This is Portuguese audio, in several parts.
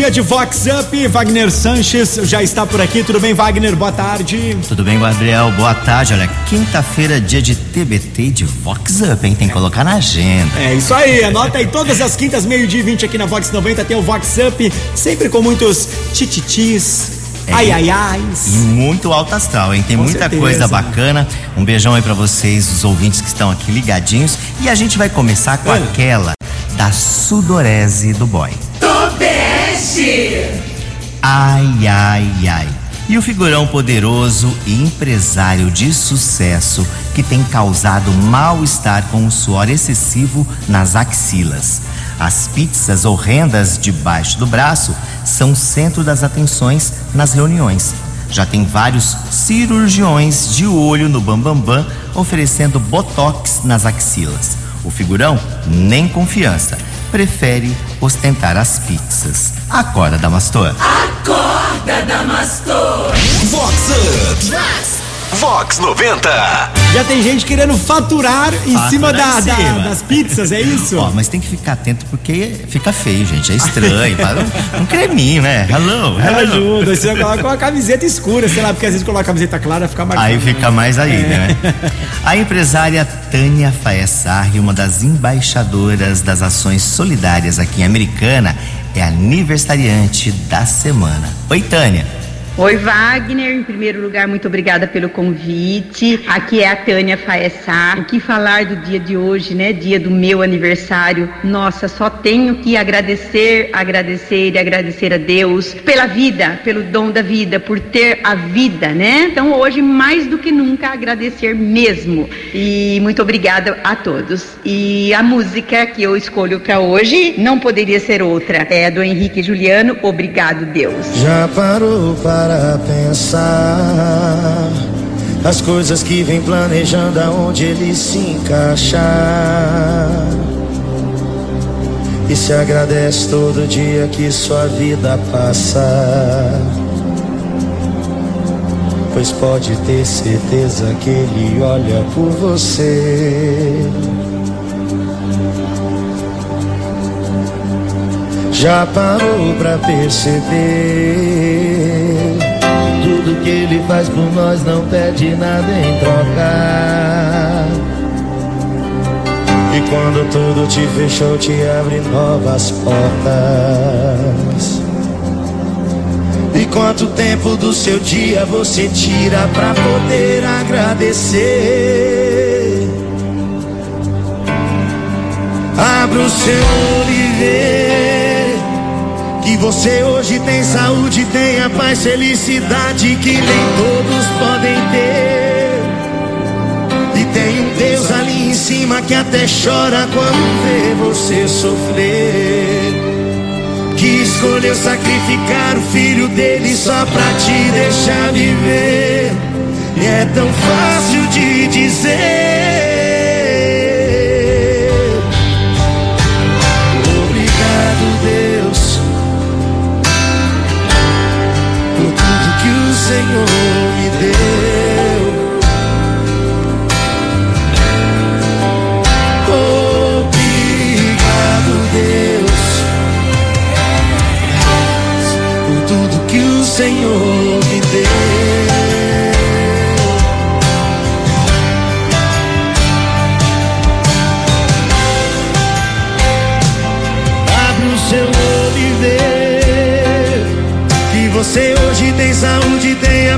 dia de Vox Up. Wagner Sanches já está por aqui. Tudo bem, Wagner? Boa tarde. Tudo bem, Gabriel? Boa tarde. Olha, quinta-feira, dia de TBT e de Vox Up, hein? Tem que colocar na agenda. É isso aí. Anota aí todas as quintas, meio-dia e 20 aqui na Vox 90 tem o Vox Up, sempre com muitos tititis. É, ai, ai, ai. E muito alto astral, hein? Tem com muita certeza. coisa bacana. Um beijão aí para vocês, os ouvintes que estão aqui ligadinhos. E a gente vai começar com é. aquela da sudorese do boy. Ai, ai, ai. E o figurão poderoso e empresário de sucesso que tem causado mal-estar com o suor excessivo nas axilas. As pizzas horrendas debaixo do braço são centro das atenções nas reuniões. Já tem vários cirurgiões de olho no Bambambam Bam Bam, oferecendo botox nas axilas. O figurão, nem confiança, prefere ostentar as pizzas. Acorda, Damastor. Acorda, Damastor. Vox Up. Vox 90. Já tem gente querendo faturar em Fatura cima, da, em cima. Da, das pizzas, é isso? Ó, mas tem que ficar atento porque fica feio, gente. É estranho. um, um, creminho, né? Hello. hello. Ajuda. Você coloca uma camiseta escura, sei lá, porque às vezes coloca a camiseta clara fica mais. Aí fica mais aí, é. né? A empresária Tânia Faessarri, uma das embaixadoras das ações solidárias aqui em Americana, é aniversariante da semana. Oi, Tânia. Oi, Wagner. Em primeiro lugar, muito obrigada pelo convite. Aqui é a Tânia Faessá. O que falar do dia de hoje, né? Dia do meu aniversário. Nossa, só tenho que agradecer, agradecer e agradecer a Deus pela vida, pelo dom da vida, por ter a vida, né? Então, hoje, mais do que nunca, agradecer mesmo. E muito obrigada a todos. E a música que eu escolho para hoje não poderia ser outra. É do Henrique Juliano. Obrigado, Deus. Já parou para para pensar as coisas que vem planejando aonde ele se encaixar. E se agradece todo dia que sua vida passa. Pois pode ter certeza que ele olha por você. Já parou pra perceber? Tudo que ele faz por nós não pede nada em troca. E quando tudo te fechou, te abre novas portas. E quanto tempo do seu dia você tira pra poder agradecer? Abra o seu olho e que você hoje tem saúde, tem a paz, felicidade que nem todos podem ter. E tem um Deus ali em cima que até chora quando vê você sofrer. Que escolheu sacrificar o filho dele só pra te deixar viver. E é tão fácil de dizer.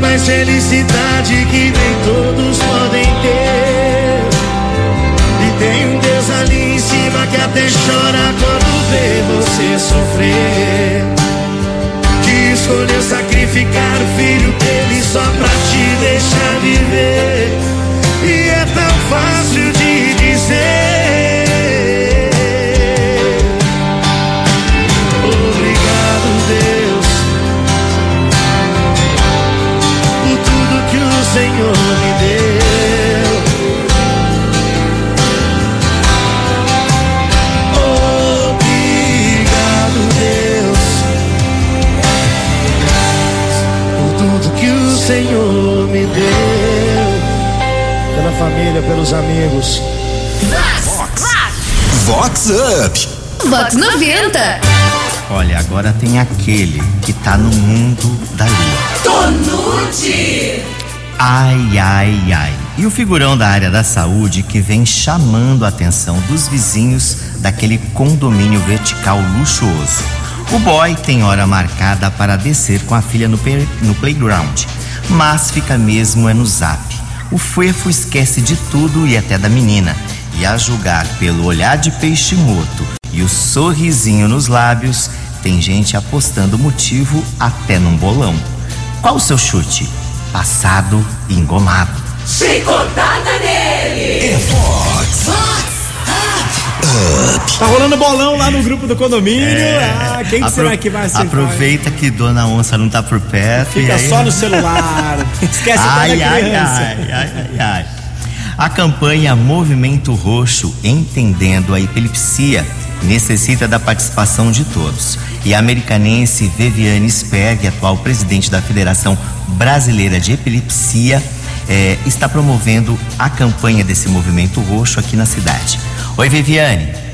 Paz, felicidade que nem todos podem ter. E tem um Deus ali em cima que até chora quando vê você sofrer. Que escolheu sacrificar o filho dele só pra te deixar viver. Vox 90. Olha, agora tem aquele que tá no mundo da lua. Tonute! Ai, ai, ai. E o figurão da área da saúde que vem chamando a atenção dos vizinhos daquele condomínio vertical luxuoso. O boy tem hora marcada para descer com a filha no, no playground, mas fica mesmo é no zap. O fuefo esquece de tudo e até da menina. E a julgar pelo olhar de peixe morto e o sorrisinho nos lábios, tem gente apostando motivo até num bolão. Qual o seu chute? Passado e engomado. Chicotada nele! É Fox. Tá rolando bolão lá no grupo do condomínio. É. Ah, quem que será que vai acertar? Aproveita que Dona Onça não tá por perto. Fica e aí... só no celular. Esquece ai, da ai, criança. ai, ai, ai, ai. A campanha Movimento Roxo Entendendo a Epilepsia necessita da participação de todos. E a americanense Viviane Sperg, atual presidente da Federação Brasileira de Epilepsia, eh, está promovendo a campanha desse movimento roxo aqui na cidade. Oi, Viviane.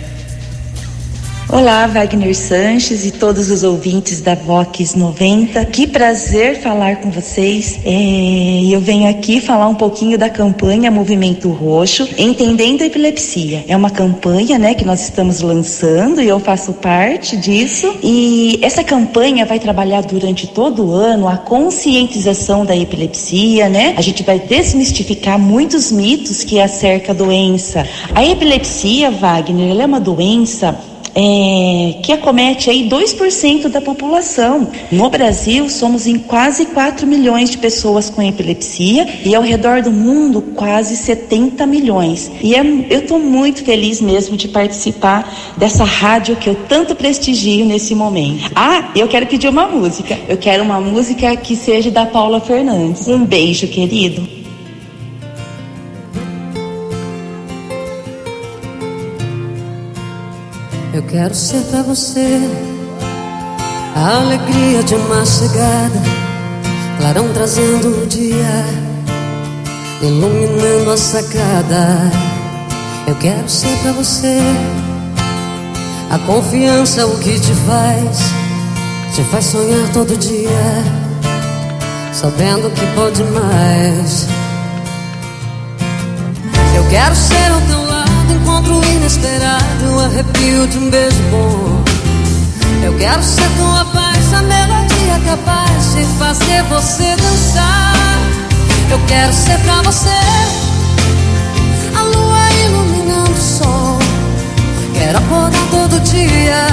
Olá, Wagner Sanches e todos os ouvintes da Vox 90. Que prazer falar com vocês. É, eu venho aqui falar um pouquinho da campanha Movimento Roxo, Entendendo a Epilepsia. É uma campanha, né, que nós estamos lançando e eu faço parte disso. E essa campanha vai trabalhar durante todo o ano a conscientização da epilepsia, né? A gente vai desmistificar muitos mitos que acerca a doença. A epilepsia, Wagner, ela é uma doença é, que acomete aí 2% da população. No Brasil, somos em quase 4 milhões de pessoas com epilepsia e ao redor do mundo, quase 70 milhões. E é, eu estou muito feliz mesmo de participar dessa rádio que eu tanto prestigio nesse momento. Ah, eu quero pedir uma música. Eu quero uma música que seja da Paula Fernandes. Um beijo, querido. Quero ser pra você a alegria de uma chegada, clarão trazendo o dia, iluminando a sacada. Eu quero ser pra você a confiança, o que te faz, te faz sonhar todo dia, sabendo que pode mais. Eu quero ser ao teu encontro inesperado, arrepio de um beijo bom. Eu quero ser tua paz, a melodia capaz de fazer você dançar. Eu quero ser pra você a lua iluminando o sol. Quero acordar todo dia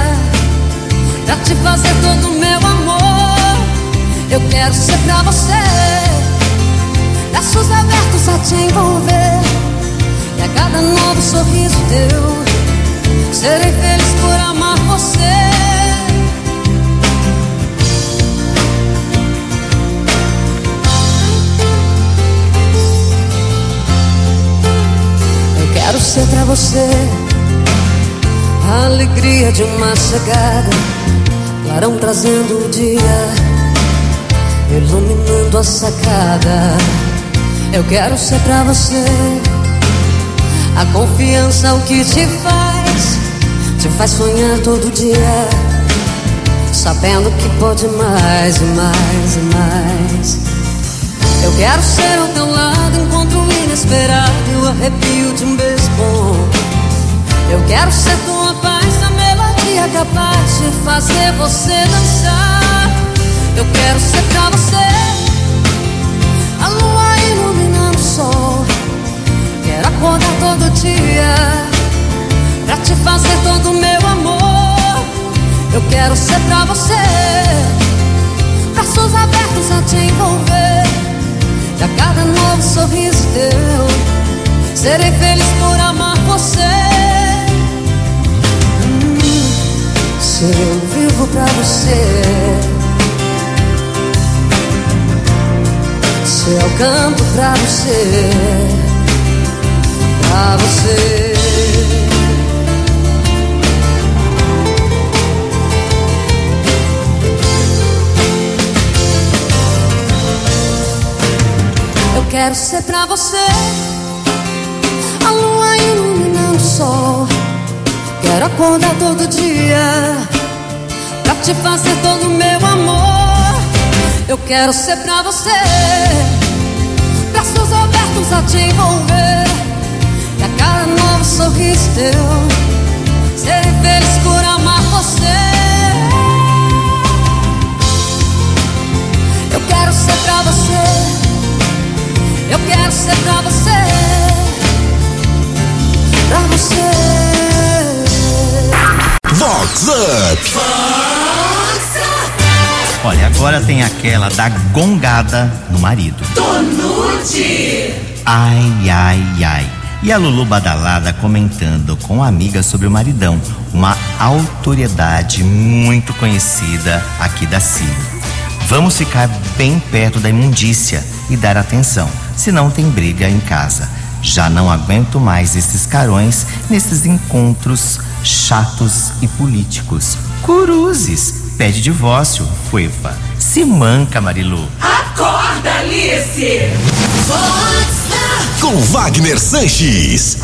pra te fazer todo meu amor. Eu quero ser pra você braços abertos a te envolver. E a cada novo sorriso teu, serei feliz por amar você. Eu quero ser pra você a alegria de uma chegada, clarão trazendo o dia, iluminando a sacada. Eu quero ser pra você a confiança, o que te faz, te faz sonhar todo dia, sabendo que pode mais e mais e mais. Eu quero ser ao teu lado, encontro inesperado, o arrepio de um beijo bom. Eu quero ser tua paz, a melodia capaz de fazer você dançar. Eu quero ser pra você pra você, braços abertos a te envolver. E a cada novo sorriso teu, serei feliz por amar você. Hum, se eu vivo pra você, se eu canto pra você quero ser pra você a lua iluminando o sol. Quero acordar todo dia pra te fazer todo o meu amor. Eu quero ser pra você, braços abertos a te envolver. A cada novo sorriso teu, agora tem aquela da gongada no marido. Tonute. Ai, ai, ai. E a Lulu Badalada comentando com a amiga sobre o maridão, uma autoridade muito conhecida aqui da Síria. Vamos ficar bem perto da imundícia e dar atenção, senão tem briga em casa. Já não aguento mais esses carões nesses encontros chatos e políticos. Curuzes, pede divórcio, fuefa. Se manca, Marilu. Acorda, Alice. Com Wagner Sanches.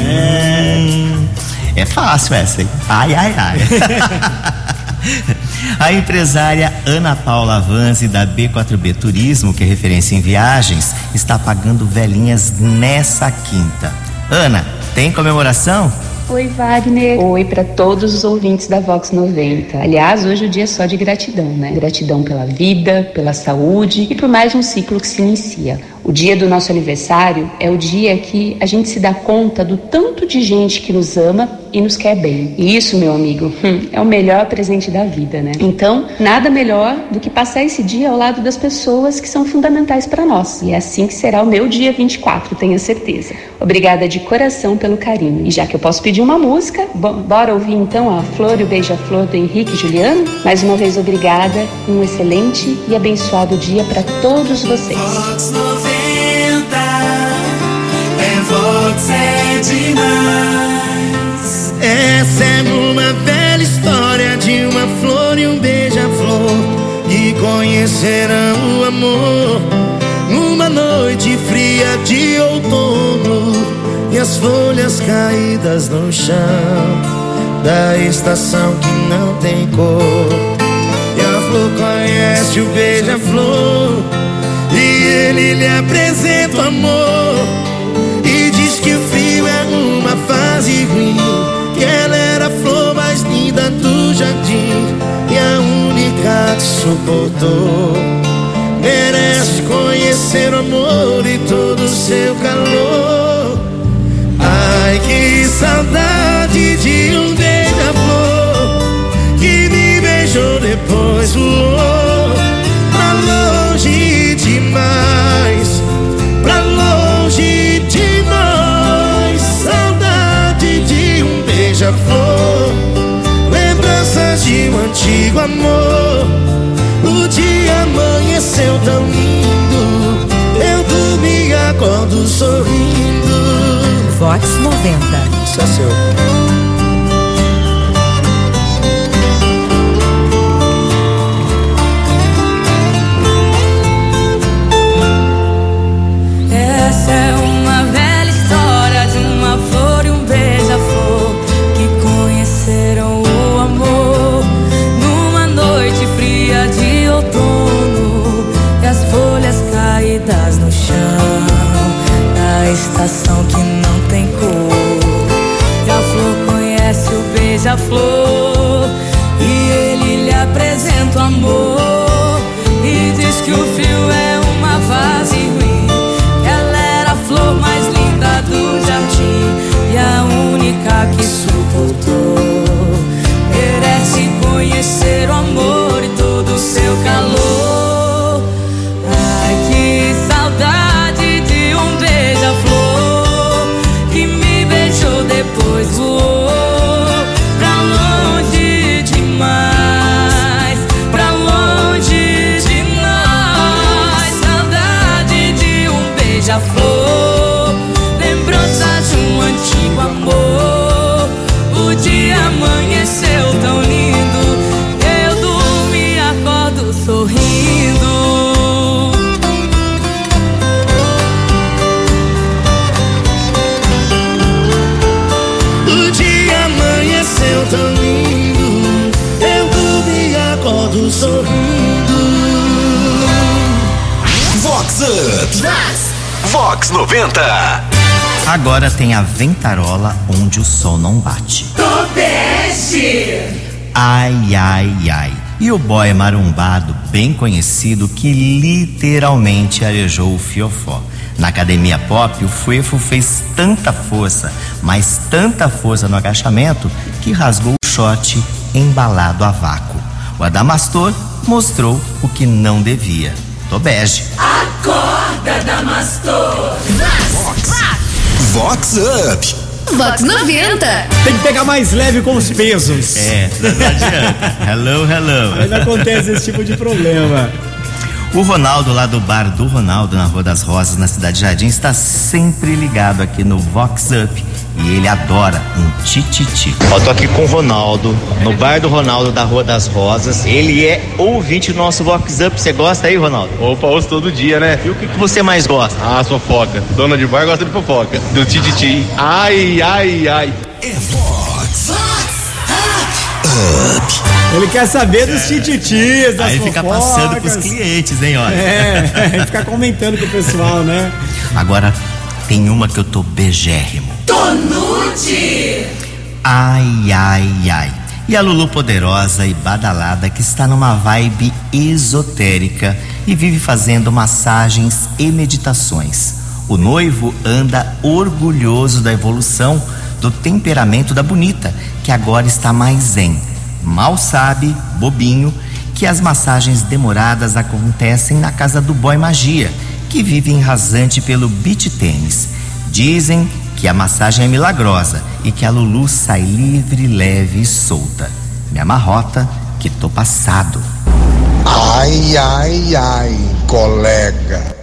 Hum, é fácil essa, hein? Ai, ai, ai. A empresária Ana Paula Vanzi da B4B Turismo, que é referência em viagens, está pagando velhinhas nessa quinta. Ana, tem comemoração? Oi, Wagner. Oi para todos os ouvintes da Vox 90. Aliás, hoje o dia é só de gratidão, né? Gratidão pela vida, pela saúde e por mais um ciclo que se inicia. O dia do nosso aniversário é o dia que a gente se dá conta do tanto de gente que nos ama e nos quer bem. E isso, meu amigo, hum, é o melhor presente da vida, né? Então, nada melhor do que passar esse dia ao lado das pessoas que são fundamentais para nós. E é assim que será o meu dia 24, tenha certeza. Obrigada de coração pelo carinho. E já que eu posso pedir uma música, bo- bora ouvir então a Flor e o Beija-Flor do Henrique e Juliano? Mais uma vez, obrigada. Um excelente e abençoado dia para todos vocês. Vox 90 é Vox é demais. Essa é uma velha história de uma flor e um beija-flor que conhecerão o amor numa noite fria de outono e as folhas caídas no chão da estação que não tem cor. E a flor conhece o beija-flor e ele lhe apresenta o amor E diz que o frio é uma fase ruim jardim E a única que suportou. Merece conhecer o amor e todo o seu calor. Ai, que saudade de um beija-flor Que me beijou depois voou sorrindo. Vox Up. Vox 90. Agora tem a Ventarola onde o sol não bate. Tobeste. Ai, ai, ai. E o boy marumbado, bem conhecido, que literalmente arejou o fiofó. Na academia pop, o Fuefo fez tanta força, mas tanta força no agachamento, que rasgou o short embalado a vácuo. O Adamastor mostrou o que não devia. Tô bege. Acorda, Damastor. Vox Up. Vox 90. Tem que pegar mais leve com os pesos. É, não adianta. hello, hello. Não acontece esse tipo de problema. O Ronaldo, lá do bar do Ronaldo, na Rua das Rosas, na Cidade Jardim, está sempre ligado aqui no Vox Up. E ele adora um tititi. Ó, tô aqui com o Ronaldo, no bar do Ronaldo, da Rua das Rosas. Ele é ouvinte do nosso Vox Up. Você gosta aí, Ronaldo? Opa, ouço todo dia, né? E o que, que você mais gosta? Ah, fofoca. Dona de bar gosta de fofoca. Do tititi. Ai, ai, ai. É Vox. Ele quer saber dos tititis, das Aí fica passando pros fofocas. clientes, hein, olha. É, fica comentando com o pessoal, né? Agora tem uma que eu tô begérrimo. Tonute. Ai, ai, ai. E a Lulu poderosa e badalada que está numa vibe esotérica e vive fazendo massagens e meditações. O noivo anda orgulhoso da evolução do temperamento da bonita, que agora está mais zen. Mal sabe, bobinho, que as massagens demoradas acontecem na casa do boy magia, que vive em rasante pelo beach tênis. Dizem que a massagem é milagrosa e que a Lulu sai livre, leve e solta. Me amarrota que tô passado. Ai, ai, ai, colega.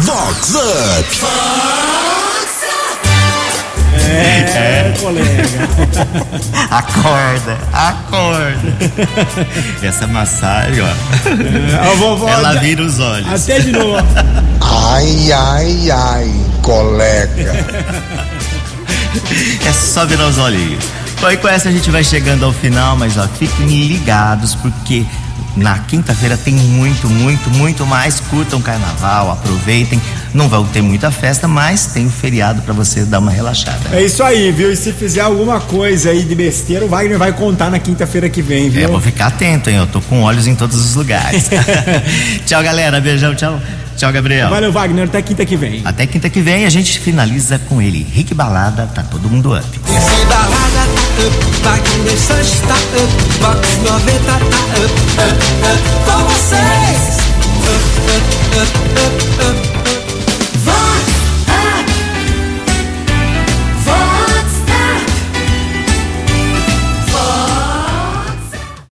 Vox Up. É, colega. Acorda, acorda. Essa massagem, ó. É, a vovó Ela vira os olhos. Até de novo. Ai, ai, ai, colega. É só virar os olhinhos. Bom, e com essa a gente vai chegando ao final, mas ó, fiquem ligados porque na quinta-feira tem muito, muito, muito mais. Curtam o carnaval, aproveitem. Não vão ter muita festa, mas tem um feriado para você dar uma relaxada. É isso aí, viu? E se fizer alguma coisa aí de besteira, o Wagner vai contar na quinta-feira que vem, é, viu? É, vou ficar atento, hein? Eu tô com olhos em todos os lugares. tchau, galera. Beijão, tchau. Tchau, Gabriel. Valeu, Wagner. Até quinta que vem. Até quinta que vem a gente finaliza com ele. Rick Balada, tá todo mundo up. Esse balada tá up, Wagner Sanches tá up, Box 90 tá up, up, up, com vocês. Up, up, up, up, up.